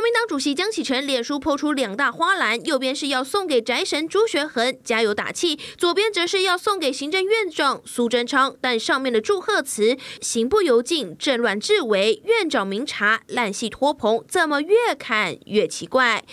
国民党主席江启臣脸书抛出两大花篮，右边是要送给宅神朱学恒加油打气，左边则是要送给行政院长苏贞昌，但上面的祝贺词“行不由径，政乱治为，院长明察，烂戏托棚”，怎么越看越奇怪？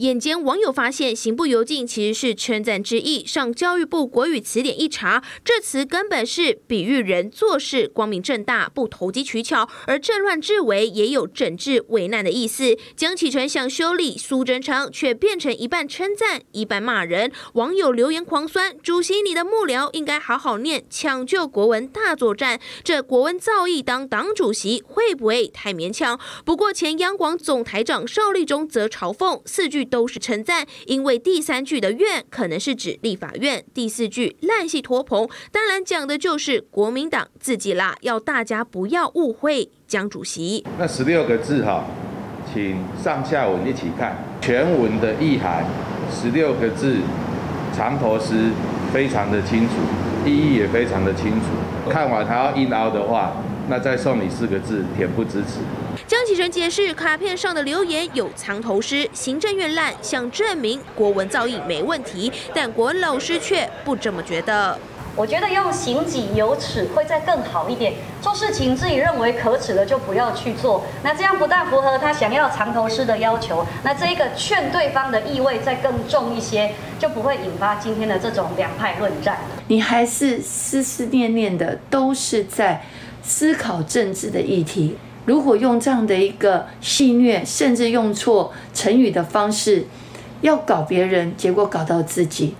眼尖网友发现“行不由径”其实是称赞之意，上教育部国语词典一查，这词根本是比喻人做事光明正大，不投机取巧；而政乱治危也有整治危难的意思。江启臣想修理苏贞昌，却变成一半称赞，一半骂人。网友留言狂酸：“主席，你的幕僚应该好好念，抢救国文大作战。这国文造诣当党主席会不会太勉强？”不过前央广总台长邵立忠则嘲讽四句。都是称赞，因为第三句的院可能是指立法院，第四句烂戏拖棚，当然讲的就是国民党自己啦，要大家不要误会江主席。那十六个字哈，请上下文一起看全文的意涵，十六个字长头诗非常的清楚，意义也非常的清楚。看完还要硬凹的话，那再送你四个字：恬不知耻。江启臣解释，卡片上的留言有藏头诗，行政院烂，想证明国文造诣没问题，但国文老师却不这么觉得。我觉得用行己有耻会再更好一点，做事情自己认为可耻的就不要去做，那这样不但符合他想要藏头诗的要求，那这一个劝对方的意味再更重一些，就不会引发今天的这种两派论战。你还是思思念念的都是在思考政治的议题。如果用这样的一个戏谑，甚至用错成语的方式，要搞别人，结果搞到自己，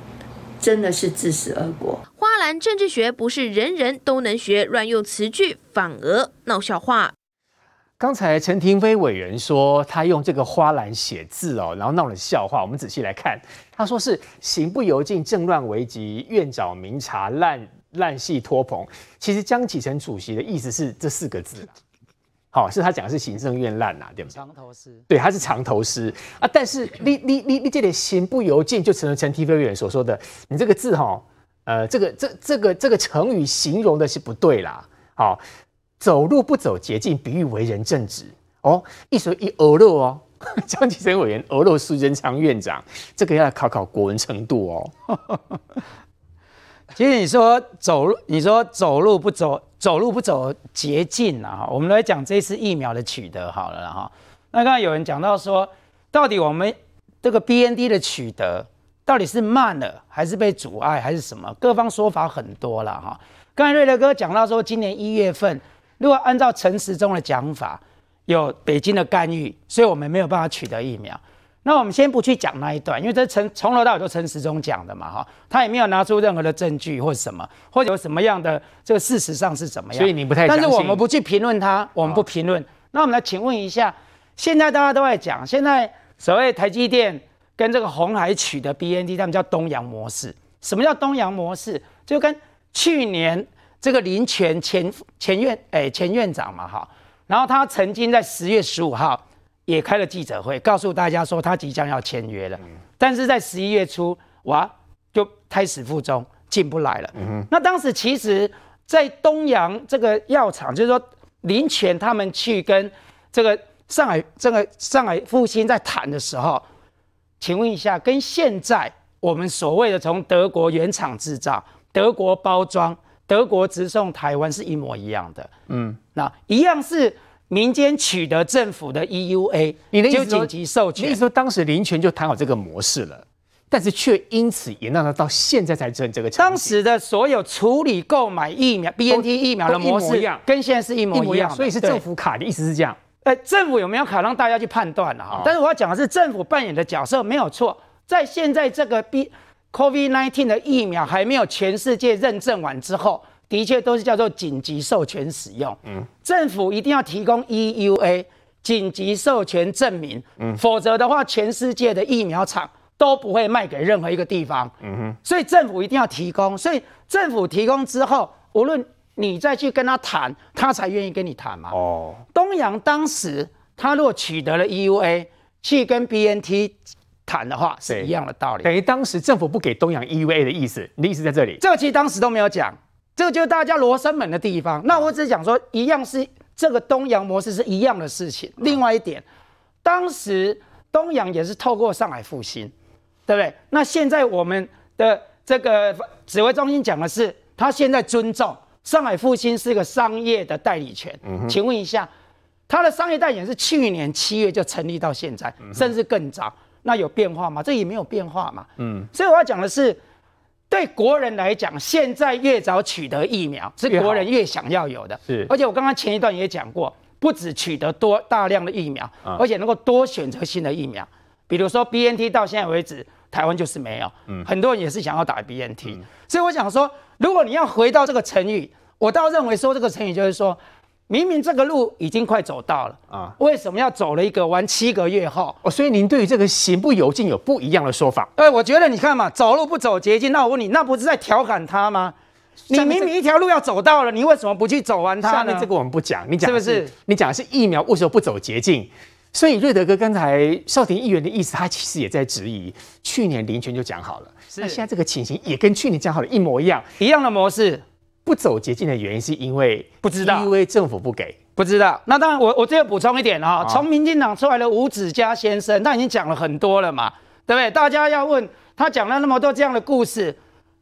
真的是自食恶果。花篮政治学不是人人都能学，乱用词句反而闹笑话。刚才陈廷妃委员说他用这个花篮写字哦，然后闹了笑话。我们仔细来看，他说是行不由径，政乱危急，院长明察，烂烂戏拖棚。其实江启臣主席的意思是这四个字。好，是他讲的是行政院烂呐，对不对？长头诗，对，他是长头诗啊。但是你你你你这点行不由径，就成了陈亭妃委员所说的，你这个字哈，呃，这个这这个这个成语形容的是不对啦。好，走路不走捷径，比喻为人正直哦。一说一鹅肉哦，江启生委员鹅肉苏贞昌院长，这个要考考国文程度哦。其实你说走路，你说走路不走。走路不走捷径啊！我们来讲这次疫苗的取得好了哈。那刚才有人讲到说，到底我们这个 B N D 的取得到底是慢了，还是被阻碍，还是什么？各方说法很多了哈。刚才瑞德哥讲到说，今年一月份，如果按照陈时中的讲法，有北京的干预，所以我们没有办法取得疫苗。那我们先不去讲那一段，因为这陈从头到尾都陈时中讲的嘛，哈，他也没有拿出任何的证据或什么，或者有什么样的这个事实上是怎么样。所以你不太。但是我们不去评论他，我们不评论。那我们来请问一下，现在大家都在讲，现在所谓台积电跟这个鸿海取的 BND，他们叫东洋模式。什么叫东洋模式？就跟去年这个林权前前院哎前院长嘛，哈，然后他曾经在十月十五号。也开了记者会，告诉大家说他即将要签约了，但是在十一月初，哇，就胎死腹中，进不来了。那当时其实，在东洋这个药厂，就是说林权他们去跟这个上海这个上海复星在谈的时候，请问一下，跟现在我们所谓的从德国原厂制造、德国包装、德国直送台湾是一模一样的？嗯，那一样是。民间取得政府的 EUA，你的意思就紧急授权。你意思说当时林权就谈好这个模式了，但是却因此也让他到现在才证这个。当时的所有处理购买疫苗 BNT 疫苗的模式跟现在是一模一样，所以是政府卡的意思是这样。呃，政府有没有卡让大家去判断了哈？但是我要讲的是政府扮演的角色没有错，在现在这个 B COVID-19 的疫苗还没有全世界认证完之后。的确都是叫做紧急授权使用，嗯，政府一定要提供 EUA 紧急授权证明，嗯，否则的话，全世界的疫苗厂都不会卖给任何一个地方，嗯哼，所以政府一定要提供，所以政府提供之后，无论你再去跟他谈，他才愿意跟你谈嘛。哦，东阳当时他如果取得了 EUA 去跟 BNT 谈的话，是一样的道理，等于当时政府不给东洋 EUA 的意思，你的意思在这里？这个其实当时都没有讲。这个就是大家罗生门的地方。那我只是讲说，一样是这个东洋模式是一样的事情。另外一点，当时东洋也是透过上海复兴，对不对？那现在我们的这个指挥中心讲的是，他现在尊重上海复兴是一个商业的代理权。嗯，请问一下，他的商业代理权是去年七月就成立到现在，甚至更早，那有变化吗？这也没有变化嘛。嗯，所以我要讲的是。对国人来讲，现在越早取得疫苗，是国人越想要有的。是，而且我刚刚前一段也讲过，不止取得多大量的疫苗，嗯、而且能够多选择性的疫苗。比如说 BNT 到现在为止，台湾就是没有。嗯，很多人也是想要打 BNT，嗯、所以我想说，如果你要回到这个成语，我倒认为说这个成语就是说。明明这个路已经快走到了啊，为什么要走了一个弯？七个月后哦，所以您对于这个行不由径有不一样的说法？哎，我觉得你看嘛，走路不走捷径，那我问你，那不是在调侃他吗？你明明一条路要走到了，你为什么不去走完它呢？下面这个我们不讲，你讲是不是？你讲的是疫苗为什么不走捷径？所以瑞德哥刚才少廷议员的意思，他其实也在质疑，去年林权就讲好了，那现在这个情形也跟去年讲好的一模一样，一样的模式。不走捷径的原因是因为不知道，因为政府不给，不知道。那当然我，我我这个补充一点哈，从民进党出来的吴子嘉先生，他已经讲了很多了嘛，对不对？大家要问他讲了那么多这样的故事，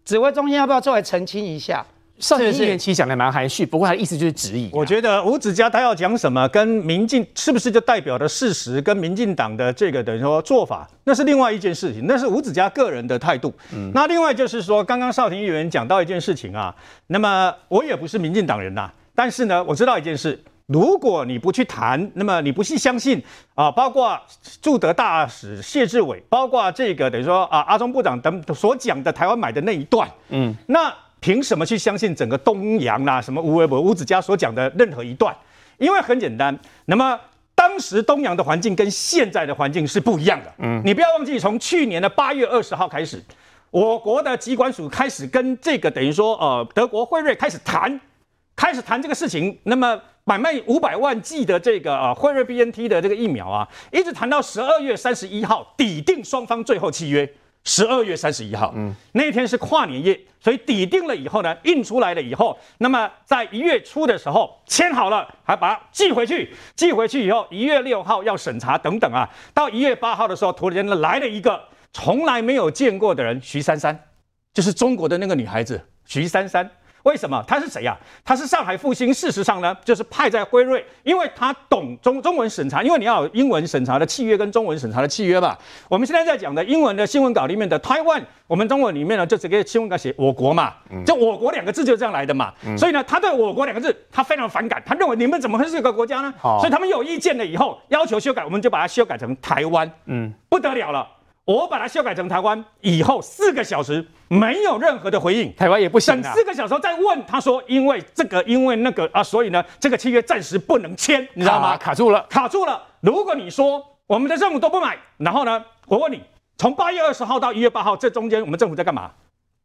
指挥中心要不要出来澄清一下？少廷议员其实讲的蛮含蓄，不过他的意思就是质疑。我觉得吴子嘉他要讲什么，跟民进是不是就代表的事实，跟民进党的这个等于说做法，那是另外一件事情，那是吴子嘉个人的态度。嗯，那另外就是说，刚刚少廷议员讲到一件事情啊，那么我也不是民进党人呐，但是呢，我知道一件事，如果你不去谈，那么你不去相信啊，包括驻德大使谢志伟，包括这个等于说啊阿中部长等所讲的台湾买的那一段，嗯，那。凭什么去相信整个东洋啦、啊？什么吴为博、吴子嘉所讲的任何一段？因为很简单，那么当时东洋的环境跟现在的环境是不一样的。嗯，你不要忘记，从去年的八月二十号开始，我国的机关署开始跟这个等于说呃德国辉瑞开始谈，开始谈这个事情。那么买卖五百万剂的这个呃辉瑞 BNT 的这个疫苗啊，一直谈到十二月三十一号，抵定双方最后契约。十二月三十一号，嗯，那天是跨年夜，所以抵定了以后呢，印出来了以后，那么在一月初的时候签好了，还把它寄回去，寄回去以后，一月六号要审查等等啊，到一月八号的时候，突然间来了一个从来没有见过的人，徐珊珊，就是中国的那个女孩子，徐珊珊。为什么他是谁呀、啊？他是上海复兴。事实上呢，就是派在辉瑞，因为他懂中中文审查，因为你要有英文审查的契约跟中文审查的契约吧。我们现在在讲的英文的新闻稿里面的台湾，我们中文里面呢就直接新闻稿写我国嘛，就我国两个字就这样来的嘛。所以呢，他对我国两个字他非常反感，他认为你们怎么会是一个国家呢？所以他们有意见了以后要求修改，我们就把它修改成台湾。嗯，不得了了。我把它修改成台湾以后四个小时没有任何的回应，台湾也不行。等四个小时再问，他说因为这个因为那个啊，所以呢这个契约暂时不能签，你知道吗？卡住了，卡住了。如果你说我们的政府都不买，然后呢，我问你，从八月二十号到一月八号这中间我们政府在干嘛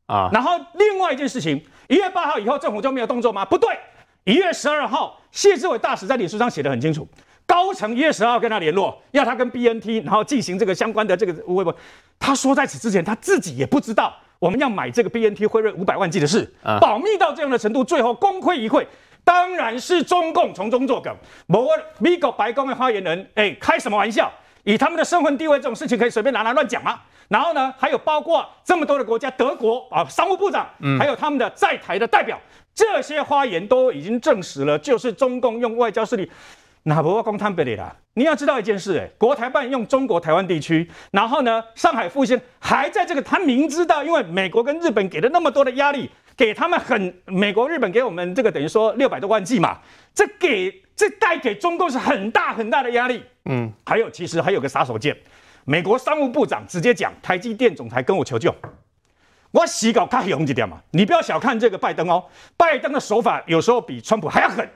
啊？然后另外一件事情，一月八号以后政府就没有动作吗？不对，一月十二号谢志伟大使在脸书上写的很清楚。高层一月十号跟他联络，要他跟 BNT 然后进行这个相关的这个微博。他说在此之前他自己也不知道我们要买这个 BNT 辉瑞五百万剂的事，保密到这样的程度，最后功亏一篑，当然是中共从中作梗。某个美国白宫的发言人，哎，开什么玩笑？以他们的身份地位，这种事情可以随便拿来乱讲吗？然后呢，还有包括这么多的国家，德国啊，商务部长，还有他们的在台的代表，这些发言都已经证实了，就是中共用外交势力。那不过公摊贝里啦，你要知道一件事，哎，国台办用中国台湾地区，然后呢，上海复兴还在这个，他明知道，因为美国跟日本给了那么多的压力，给他们很，美国日本给我们这个等于说六百多万剂嘛，这给这带给中共是很大很大的压力，嗯，还有其实还有个杀手锏，美国商务部长直接讲，台积电总裁跟我求救，我洗稿看红一点嘛，你不要小看这个拜登哦，拜登的手法有时候比川普还要狠，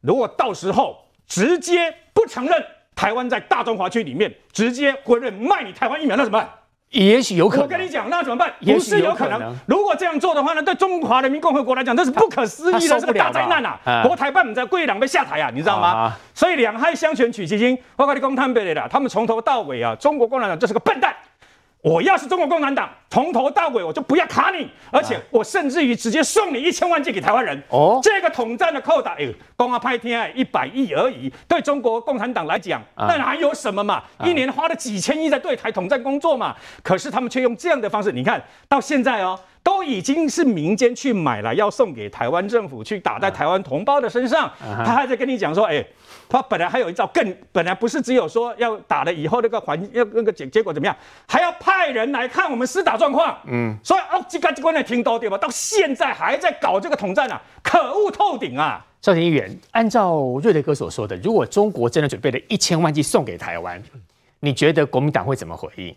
如果到时候。直接不承认台湾在大中华区里面直接辉瑞卖你台湾疫苗，那怎么办？也许有可能。我跟你讲，那怎么办？不是有可能。如果这样做的话呢，对中华人民共和国来讲，这是不可思议的，是个大灾难啊！国台办在贵两被下台啊，你知道吗？所以两害相权取其轻。我跟你讲坦白的啦，他们从头到尾啊，中国共产党就是个笨蛋。我要是中国共产党，从头到尾我就不要卡你，而且我甚至于直接送你一千万剂给台湾人。哦，这个统战的扣打，哎，公安派天爱一百亿而已，对中国共产党来讲，那还有什么嘛？一年花了几千亿在对台统战工作嘛？可是他们却用这样的方式，你看到现在哦。都已经是民间去买了，要送给台湾政府去打在台湾同胞的身上。他还在跟你讲说，哎，他本来还有一招更，本来不是只有说要打了以后那个环要那个结结果怎么样，还要派人来看我们施打状况。嗯，所以哦，这个机关的听到对吧？到现在还在搞这个统战啊，可恶透顶啊！赵廷议员，按照瑞德哥所说的，如果中国真的准备了一千万剂送给台湾，你觉得国民党会怎么回应？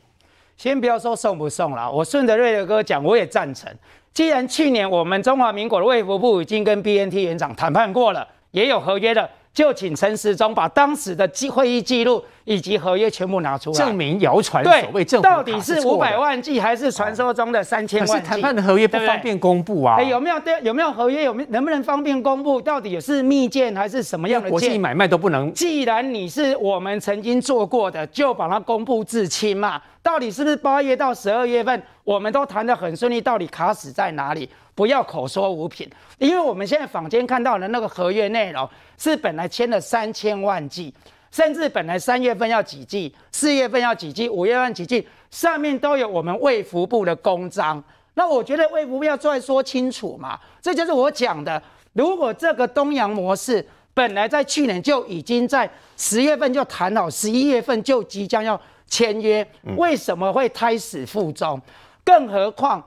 先不要说送不送了，我顺着瑞德哥讲，我也赞成。既然去年我们中华民国的卫福部已经跟 BNT 园长谈判过了，也有合约了。就请陈时中把当时的记会议记录以及合约全部拿出来，证明谣传所谓政府到底是五百万剂还是传说中的三千万剂？谈判的合约不方便公布啊？哎，有没有对？有没有合约？有没有能不能方便公布？到底是密件还是什么样的国际买卖都不能？既然你是我们曾经做过的，就把它公布至清嘛。到底是不是八月到十二月份我们都谈得很顺利？到底卡死在哪里？不要口说无凭，因为我们现在坊间看到的那个合约内容是本来签了三千万剂，甚至本来三月份要几剂，四月份要几剂，五月份几剂，上面都有我们卫福部的公章。那我觉得卫福部要再说清楚嘛，这就是我讲的。如果这个东洋模式本来在去年就已经在十月份就谈好，十一月份就即将要签约，为什么会胎死腹中？更何况。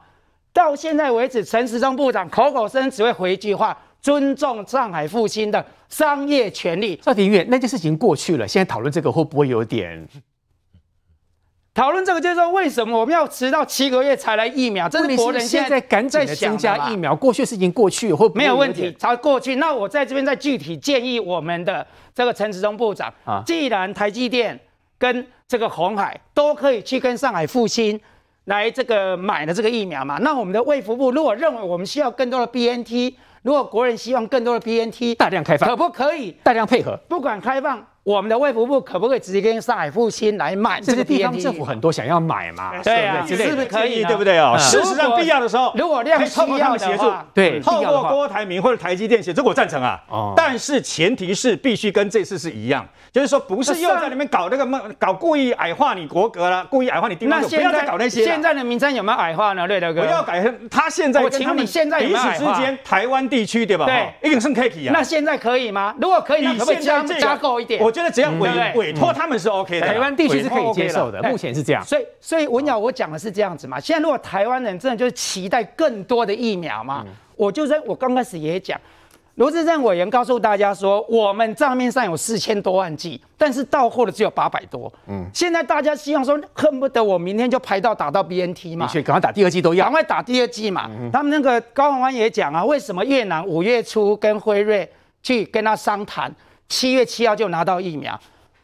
到现在为止，陈时中部长口口声只会回一句话：尊重上海复兴的商业权利。赵廷议员，那件事情过去了，现在讨论这个会不会有点？讨论这个就是说，为什么我们要迟到七个月才来疫苗？这是国人现在赶紧增加疫苗。过去的事情过去，会没有问题，才过去。那我在这边再具体建议我们的这个陈时中部长啊，既然台积电跟这个鸿海都可以去跟上海复星。来这个买的这个疫苗嘛？那我们的卫福部如果认为我们需要更多的 BNT，如果国人希望更多的 BNT，大量开放，可不可以大量配合？不管开放。我们的卫福部可不可以直接跟上海复兴来买？这是地方政府很多想要买嘛？对啊，是不是可以？对不对哦？事实上，必要的时候，如果量需要协助，对，透过郭台铭或者台积电协助，我赞成啊。哦。但是前提是必须跟这次是一样，就是说不是又在里面搞那个梦搞故意矮化你国格了，故意矮化你地方，不要再搞那些。现在的名称有没有矮化呢？瑞德哥，不要改。他现在，我请问你现在？彼此之间，台湾地区对吧？对，一定是可以啊。那现在可以吗？如果可以，那可不可以加加购一点？我觉得只要委委托他们是 OK 的，台湾地区是可以接受的，目前是这样。所以，所以文鸟我讲的是这样子嘛。现在如果台湾人真的就是期待更多的疫苗嘛，我就在我刚开始也讲，罗志政委员告诉大家说，我们账面上有四千多万剂，但是到货的只有八百多。嗯，现在大家希望说，恨不得我明天就排到打到 BNT 嘛，赶快打第二剂都要，赶快打第二剂嘛。他们那个高虹安也讲啊，为什么越南五月初跟辉瑞去跟他商谈，七月七号就拿到疫苗？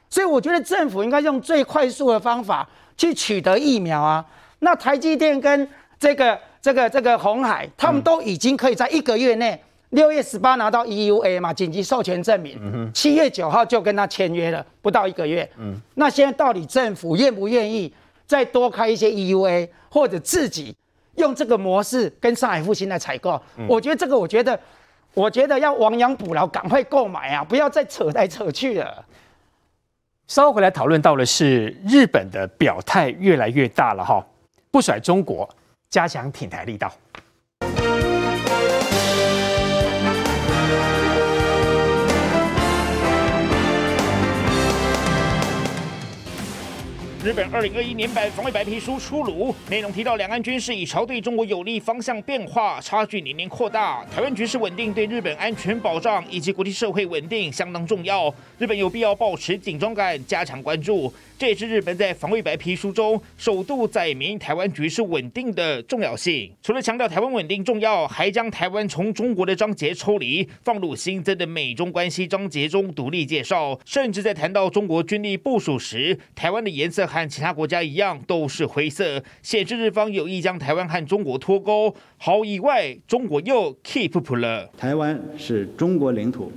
所以我觉得政府应该用最快速的方法去取得疫苗啊。那台积电跟这个这个这个鸿海，他们都已经可以在一个月内，六月十八拿到 EUA 嘛，紧急授权证明，七月九号就跟他签约了，不到一个月。嗯，那现在到底政府愿不愿意再多开一些 EUA，或者自己用这个模式跟上海复兴来采购？我觉得这个，我觉得，我觉得要亡羊补牢，赶快购买啊，不要再扯来扯去了。稍后回来讨论到的是日本的表态越来越大了哈，不甩中国，加强挺台力道。日本二零二一年版防卫白皮书出炉，内容提到两岸军事已朝对中国有利方向变化，差距年年扩大。台湾局势稳定对日本安全保障以及国际社会稳定相当重要，日本有必要保持紧张感，加强关注。这也是日本在防卫白皮书中首度载明台湾局势稳定的重要性。除了强调台湾稳定重要，还将台湾从中国的章节抽离，放入新增的美中关系章节中独立介绍。甚至在谈到中国军力部署时，台湾的颜色和其他国家一样都是灰色，显示日方有意将台湾和中国脱钩。毫无意外，中国又 keep up 了。台湾是中国领土，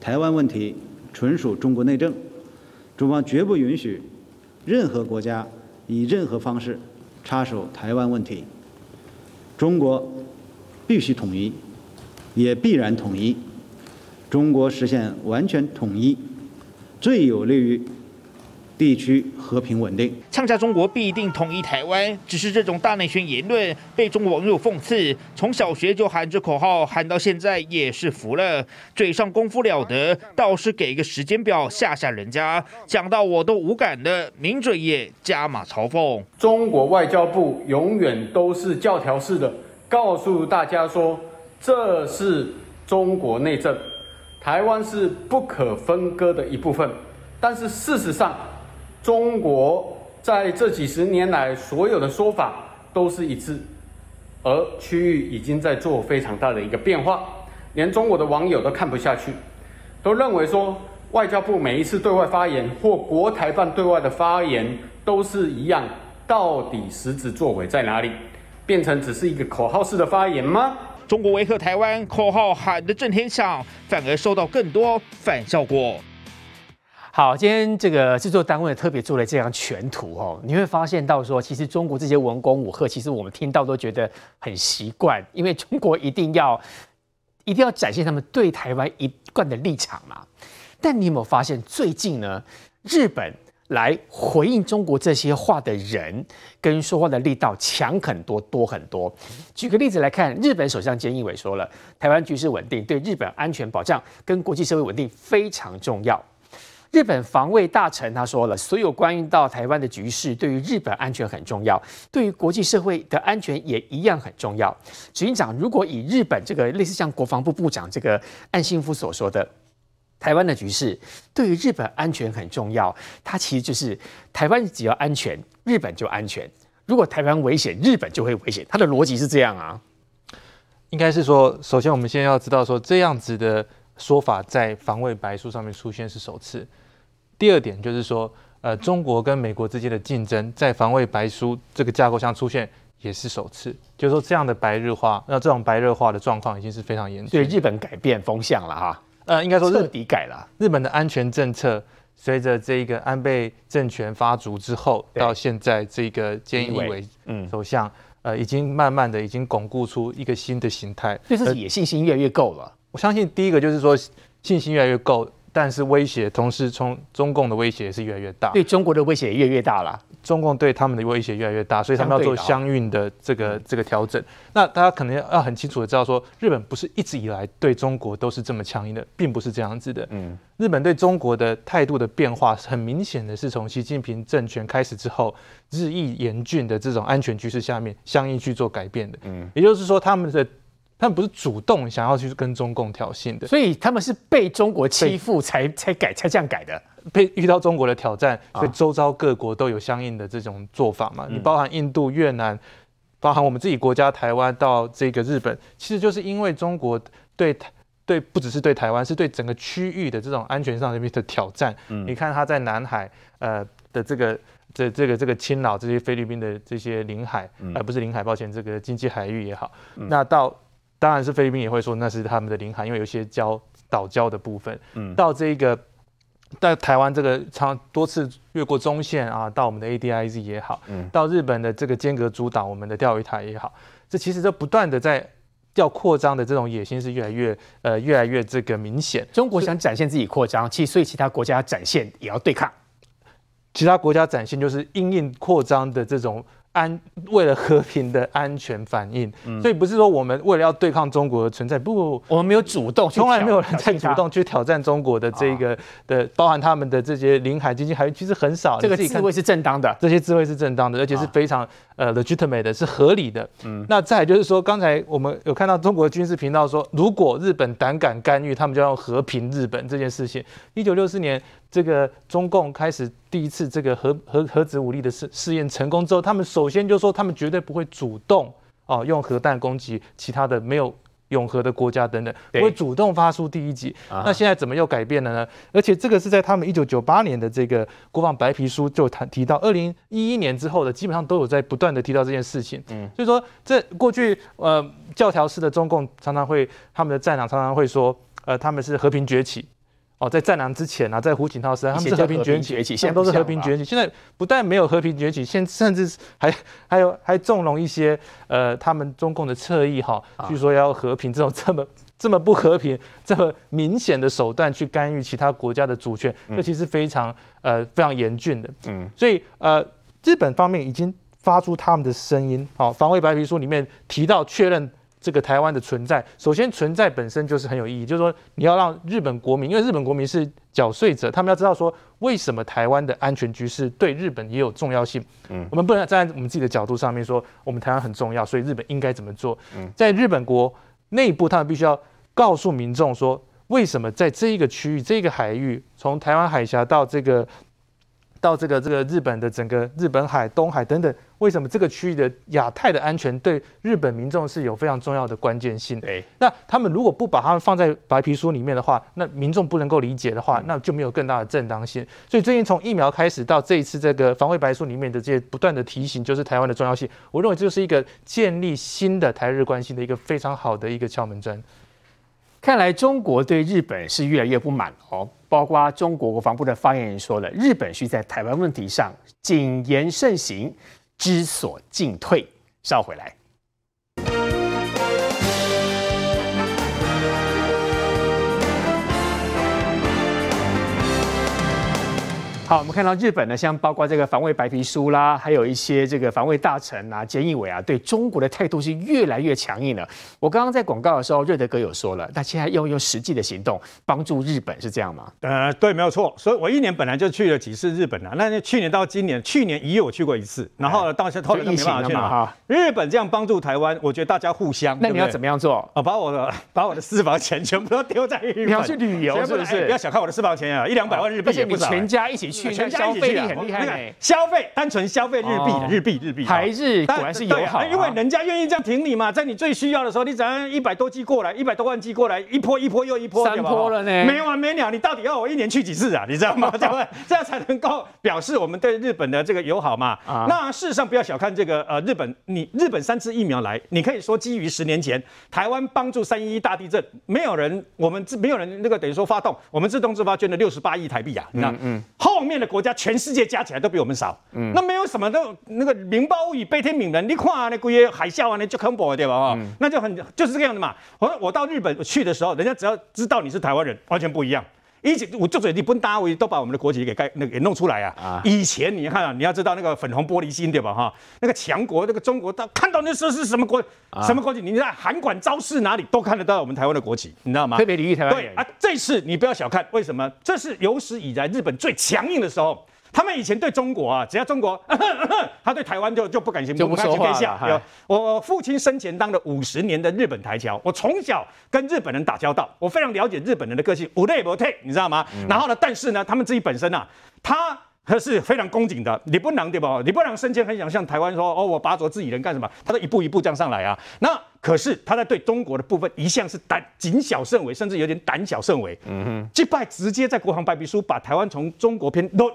台湾问题纯属中国内政。中方绝不允许任何国家以任何方式插手台湾问题。中国必须统一，也必然统一。中国实现完全统一，最有利于。地区和平稳定，呛下中国必定统一台湾，只是这种大内宣言论被中国网友讽刺，从小学就喊着口号，喊到现在也是服了，嘴上功夫了得，倒是给个时间表吓吓人家，讲到我都无感的，名嘴也加码嘲讽。中国外交部永远都是教条式的告诉大家说，这是中国内政，台湾是不可分割的一部分，但是事实上。中国在这几十年来所有的说法都是一致，而区域已经在做非常大的一个变化，连中国的网友都看不下去，都认为说外交部每一次对外发言或国台办对外的发言都是一样，到底实质作为在哪里？变成只是一个口号式的发言吗？中国维和台湾口号喊得震天响，反而收到更多反效果。好，今天这个制作单位特别做了这张全图哦，你会发现到说，其实中国这些文攻武吓，其实我们听到都觉得很习惯，因为中国一定要 一定要展现他们对台湾一贯的立场嘛。但你有没有发现，最近呢，日本来回应中国这些话的人跟说话的力道强很多，多很多。举个例子来看，日本首相菅义伟说了，台湾局势稳定，对日本安全保障跟国际社会稳定非常重要。日本防卫大臣他说了，所有关于到台湾的局势，对于日本安全很重要，对于国际社会的安全也一样很重要。执行长，如果以日本这个类似像国防部部长这个岸信夫所说的，台湾的局势对于日本安全很重要，他其实就是台湾只要安全，日本就安全；如果台湾危险，日本就会危险。他的逻辑是这样啊？应该是说，首先我们先要知道说，这样子的说法在防卫白书上面出现是首次。第二点就是说，呃，中国跟美国之间的竞争在防卫白书这个架构上出现也是首次，就是说这样的白日化，那这种白热化的状况已经是非常严重。对日本改变风向了哈，呃，应该说彻底改了。日本的安全政策随着这个安倍政权发足之后，到现在这个菅义伟嗯首相，呃，已经慢慢的已经巩固出一个新的形态，对自己也信心越来越够了。我相信第一个就是说信心越来越够。但是威胁，同时从中共的威胁也是越来越大，对中国的威胁也越来越大了。中共对他们的威胁越来越大，所以他们要做相应的这个这个调整。那大家可能要很清楚的知道，说日本不是一直以来对中国都是这么强硬的，并不是这样子的。嗯，日本对中国的态度的变化，很明显的是从习近平政权开始之后，日益严峻的这种安全局势下面，相应去做改变的。嗯，也就是说他们的。他们不是主动想要去跟中共挑衅的，所以他们是被中国欺负才才改才这样改的。被遇到中国的挑战，所以周遭各国都有相应的这种做法嘛。你包含印度、越南，包含我们自己国家台湾到这个日本，其实就是因为中国对对不只是对台湾，是对整个区域的这种安全上面的挑战。你看他在南海呃的这个这这个这个侵扰这些菲律宾的这些领海，而不是领海，抱歉，这个经济海域也好，那到。当然是菲律宾也会说那是他们的领海，因为有些礁岛礁的部分。嗯，到这个在台湾这个长多次越过中线啊，到我们的 ADIZ 也好，嗯，到日本的这个间隔诸岛，我们的钓鱼台也好，这其实都不断的在要扩张的这种野心是越来越呃越来越这个明显。中国想展现自己扩张，其实所以其他国家展现也要对抗，其他国家展现就是因应扩张的这种。安为了和平的安全反应，嗯、所以不是说我们为了要对抗中国的存在，不，不，我们没有主动，从来没有人在主动去挑战中国的这个的，包含他们的这些领海经济海域，其实很少。这个智慧是正当的，这些智慧是正当的，而且是非常呃 legitimate 的，是合理的。嗯，那再就是说，刚才我们有看到中国的军事频道说，如果日本胆敢干预，他们就要和平日本这件事情。一九六四年。这个中共开始第一次这个核核核子武力的试试验成功之后，他们首先就说他们绝对不会主动哦用核弹攻击其他的没有永和的国家等等，不会主动发出第一击。那现在怎么又改变了呢？而且这个是在他们一九九八年的这个国防白皮书就谈提到，二零一一年之后的基本上都有在不断的提到这件事情。嗯，所以说这过去呃教条式的中共常常会他们的战场常常会说呃他们是和平崛起。哦，在战狼之前啊，在胡锦涛时代，他们是和平崛起，现在都是和平崛起。现在不但没有和平崛起，现甚至还还有还纵容一些呃，他们中共的侧翼哈，据说要和平这种这么这么不和平、这么明显的手段去干预其他国家的主权，这其实非常呃非常严峻的。嗯，所以呃，日本方面已经发出他们的声音。好，防卫白皮书里面提到确认。这个台湾的存在，首先存在本身就是很有意义，就是说你要让日本国民，因为日本国民是缴税者，他们要知道说为什么台湾的安全局势对日本也有重要性。嗯，我们不能站在我们自己的角度上面说我们台湾很重要，所以日本应该怎么做？嗯，在日本国内部，他们必须要告诉民众说，为什么在这一个区域、这个海域，从台湾海峡到这个。到这个这个日本的整个日本海、东海等等，为什么这个区域的亚太的安全对日本民众是有非常重要的关键性？对，那他们如果不把他们放在白皮书里面的话，那民众不能够理解的话，那就没有更大的正当性。所以最近从疫苗开始到这一次这个防卫白书里面的这些不断的提醒，就是台湾的重要性。我认为这就是一个建立新的台日关系的一个非常好的一个敲门砖。看来中国对日本是越来越不满哦，包括中国国防部的发言人说了，日本需在台湾问题上谨言慎行，知所进退。稍回来。好，我们看到日本呢，像包括这个防卫白皮书啦，还有一些这个防卫大臣啊、菅义伟啊，对中国的态度是越来越强硬了。我刚刚在广告的时候，瑞德哥有说了，那现在要用实际的行动帮助日本，是这样吗？呃，对，没有错。所以我一年本来就去了几次日本啊，那去年到今年，去年一月我去过一次，然后到现在后来都没办法去了哈。日本这样帮助台湾，我觉得大家互相。那你要怎么样做？啊，把我的把我的私房钱全部都丢在日本。你要去旅游是不是？不要小看我的私房钱啊，一两百万日币也不少。全家一起去。全家一起去，很厉害。消费单纯消费日币，日币日币，台日果然是友好，因为人家愿意这样挺你嘛，在你最需要的时候，你只要一百多寄过来，一百多万寄过来，一波一波又一波，三波了呢，没完没了。你到底要我一年去几次啊？你知道吗？这 样这样才能够表示我们对日本的这个友好嘛。那事实上不要小看这个呃日本，你日本三支疫苗来，你可以说基于十年前台湾帮助三一一大地震，没有人我们自没有人那个等于说发动，我们自动自发捐了六十八亿台币啊，你知道？嗯，后面的国家全世界加起来都比我们少，嗯，那没有什么都那个民报物语悲天悯人，你看那个海啸啊，那就恐怖对吧？哈，那就很就是这个样子嘛。我我到日本去的时候，人家只要知道你是台湾人，完全不一样。以前我就嘴你不大为都把我们的国旗给盖那个给弄出来啊。啊以前你看啊，你要知道那个粉红玻璃心对吧？哈，那个强国那个中国到看到那时候是什么国、啊、什么国旗？你在韩馆招式哪里都看得到我们台湾的国旗，你知道吗？特别留意台湾。对啊，这次你不要小看，为什么？这是有史以来日本最强硬的时候。他们以前对中国啊，只要中国，啊、呵呵他对台湾就就不敢行，就不说话了。我父亲生前当了五十年的日本台侨，我从小跟日本人打交道，我非常了解日本人的个性，无内不退，你知道吗？嗯、然后呢，但是呢，他们自己本身啊，他他是非常恭谨的，你不能对吧？你不能生前很想像台湾说，哦，我把着自己人干什么？他都一步一步这样上来啊。那可是他在对中国的部分一向是胆谨小慎微，甚至有点胆小慎微。嗯哼，击败直接在国防白皮书把台湾从中国篇都。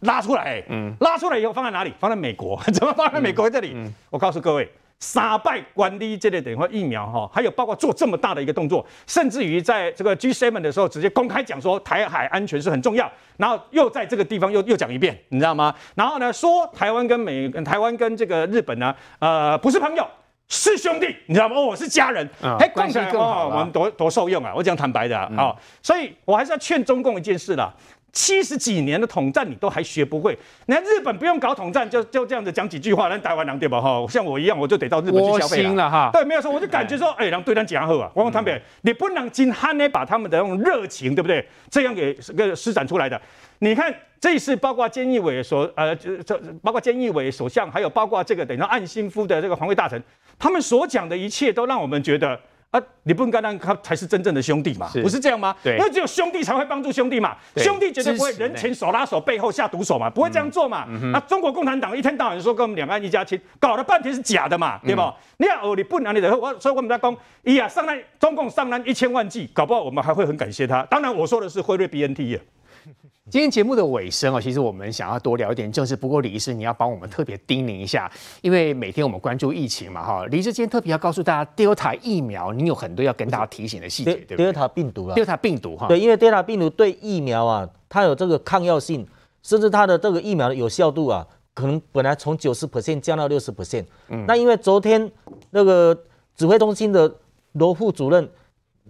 拉出来，嗯，拉出来以后放在哪里？放在美国？怎么放在美国这里？我告诉各位，三败管理这类等于说疫苗哈，还有包括做这么大的一个动作，甚至于在这个 G7 的时候直接公开讲说台海安全是很重要，然后又在这个地方又又讲一遍，你知道吗？然后呢，说台湾跟美，台湾跟这个日本呢，呃，不是朋友，是兄弟，你知道吗？哦，是家人，哎、嗯，关系更好，我们多多受用啊！我讲坦白的啊，嗯、所以我还是要劝中共一件事啦。七十几年的统战你都还学不会，你看日本不用搞统战，就就这样子讲几句话，那台湾人对吧？哈，像我一样，我就得到日本去消费了哈。对，没有错，我就感觉说，哎，让对咱讲好啊。我讲坦白，你不能今汉呢把他们的那种热情，对不对？这样给个施展出来的。你看这一次，包括菅义伟所呃，这包括菅义伟首相，还有包括这个等于说岸信夫的这个防卫大臣，他们所讲的一切，都让我们觉得。啊，你不应该让他才是真正的兄弟嘛？是不是这样吗？对，因为只有兄弟才会帮助兄弟嘛。兄弟绝对不会人前手拉手，背后下毒手嘛，不会这样做嘛。那、嗯啊、中国共产党一天到晚说跟我们两岸一家亲，搞了半天是假的嘛，对不？嗯、你要哦，你不拿你的，我所以我们在讲，哎呀，上来中共上来一千万计，搞不好我们还会很感谢他。当然我说的是辉瑞 BNT 啊。今天节目的尾声哦，其实我们想要多聊一点政治。不过李医师，你要帮我们特别叮咛一下，因为每天我们关注疫情嘛，哈。李医师今天特别要告诉大家，Delta 疫苗，你有很多要跟大家提醒的细节，对不对？Delta 病毒啊，Delta 病毒哈。对，因为 Delta 病毒对疫苗啊，它有这个抗药性，甚至它的这个疫苗的有效度啊，可能本来从九十 percent 降到六十 percent。嗯。那因为昨天那个指挥中心的罗副主任，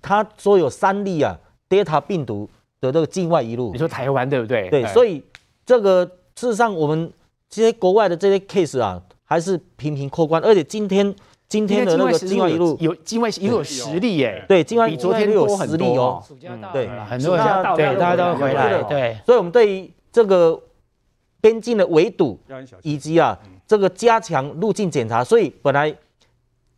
他说有三例啊，Delta 病毒。的这个境外一路，你说台湾对不对？对，所以这个事实上，我们这些国外的这些 case 啊，还是频频扣关，而且今天今天的那个境外一路有境外移入有实力耶，对，境外比昨天有实力哦，对，很多人对大家都回来，对，所以我们对于这个边境的围堵以及啊这个加强入境检查，所以本来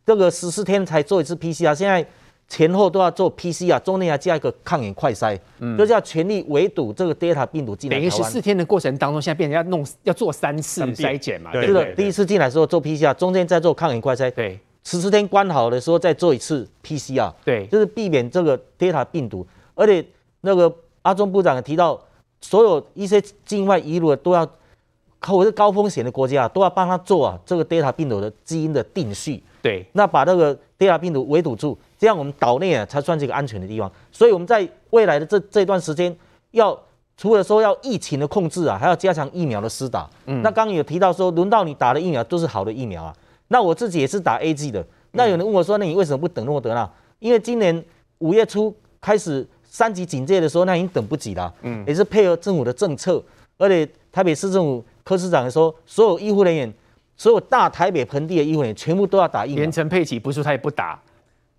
这个十四天才做一次 PCR，现在。前后都要做 PCR，中间要加一个抗原快筛，嗯，就是要全力围堵这个 Delta 病毒进来。等于十四天的过程当中，现在变成要弄要做三次筛检嘛？对，是的，第一次进来的时候做 PCR，中间再做抗原快筛。对，十四天关好的时候再做一次 PCR。对，就是避免这个 Delta 病毒。而且那个阿中部长也提到，所有一些境外移入的都要，或者是高风险的国家都要帮他做啊这个 Delta 病毒的基因的定序。对，那把那个 Delta 病毒围堵住。这样我们岛内啊才算是一个安全的地方，所以我们在未来的这这段时间，要除了说要疫情的控制啊，还要加强疫苗的施打。嗯，那刚刚有提到说，轮到你打的疫苗都是好的疫苗啊。那我自己也是打 A G 的。那有人问我说，那你为什么不等诺德纳？因为今年五月初开始三级警戒的时候，那已经等不及了。嗯，也是配合政府的政策，而且台北市政府柯市长说，所有医护人员，所有大台北盆地的医护人员全部都要打疫苗。连陈佩琪不是他也不打。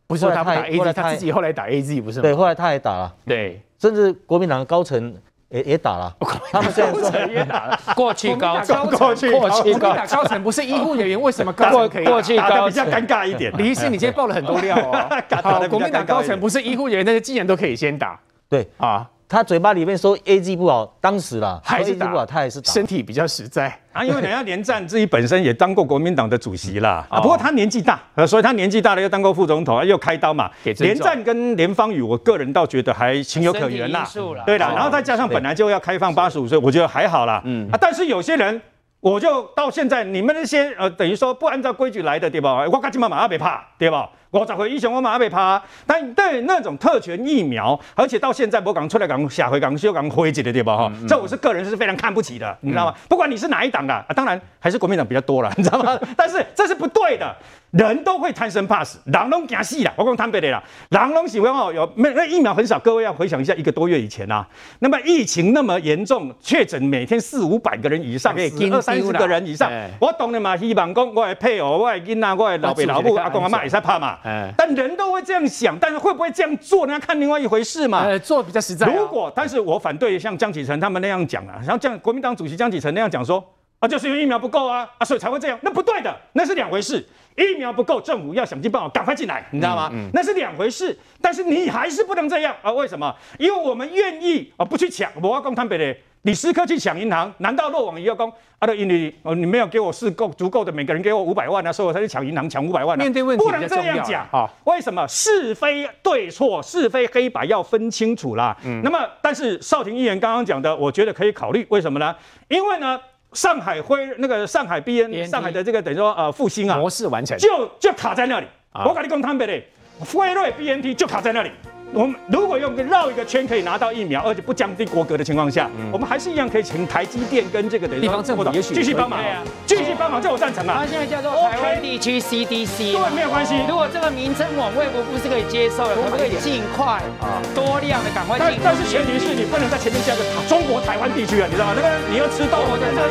不是他不打 A Z，他自己后来打 A Z 不是吗？对，后来他也打了。对，甚至国民党的高层也也打了。他们现在也打了。过去高层，过 去过去高高层不是医护人员，为什么高层可以？过去高比较尴尬一点。李医师，你今天爆了很多料哦。好，国民党高层不是医护人员，但是既然都可以先打。对啊。他嘴巴里面说 A G 不好，当时啦还是打，他还是打，身体比较实在啊。因为人家连战自己本身也当过国民党的主席啦 啊，不过他年纪大，所以他年纪大了又当过副总统，又开刀嘛。连战跟连方宇，我个人倒觉得还情有可原啦。对啦，然后再加上本来就要开放八十五岁，我觉得还好啦。嗯啊，但是有些人，我就到现在你们那些呃，等于说不按照规矩来的，对吧？我赶紧把马上别怕，对吧？我找回英雄，我马上被怕。但对那种特权疫苗，而且到现在我刚出来讲下回讲修讲灰级的对吧？哈、嗯，这我是个人是非常看不起的，嗯、你知道吗？不管你是哪一党的啊，当然还是国民党比较多了，你知道吗？但是这是不对的。人都会贪生怕死，人拢惊死啦！我讲坦白的啦，人拢喜欢哦，有没那疫苗很少。各位要回想一下，一个多月以前啊，那么疫情那么严重，确诊每天四五百个人以上，二三十个人以上。我懂了嘛，希望讲我的配偶、我的囡仔、我的老爸老母、阿公阿妈也在怕嘛。但人都会这样想，但是会不会这样做，那要看另外一回事嘛。哎，做比较实在。如果，但是我反对像江启臣他们那样讲啊，像这样国民党主席江启臣那样讲说。啊，就是因为疫苗不够啊，啊，所以才会这样，那不对的，那是两回事。疫苗不够，政府要想尽办法赶快进来，你知道吗？嗯嗯、那是两回事。但是你还是不能这样啊？为什么？因为我们愿意啊，不去抢。我要讲坦白的，李斯科去抢银行，难道落网也要讲啊？因为哦，你没有给我是够足够的，每个人给我五百万啊，所以我才去抢银行，抢五百万、啊。面对问题不能这样讲啊？为什么？是非对错，是非黑白要分清楚啦。嗯。那么，但是少廷议员刚刚讲的，我觉得可以考虑。为什么呢？因为呢。上海辉那个上海 BN 上海的这个等于说呃复兴啊模式完成就就卡在那里，啊、我跟你讲坦白的，辉瑞 BNT 就卡在那里。我们如果用个绕一个圈可以拿到疫苗，而且不降低国格的情况下，嗯、我们还是一样可以请台积电跟这个等于说地方政府继续帮忙，继续帮忙，这我赞成啊。它现在叫做台湾地区 CDC，对，没有关系。如果这个名称我们卫福部是可以接受的，我们可以尽快啊多量的赶快但？但是前提是你不能在前面加个中国台湾地区啊，你知道吗？那个你要吃到我的这个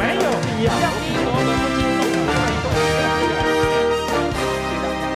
没有必要，没有必要。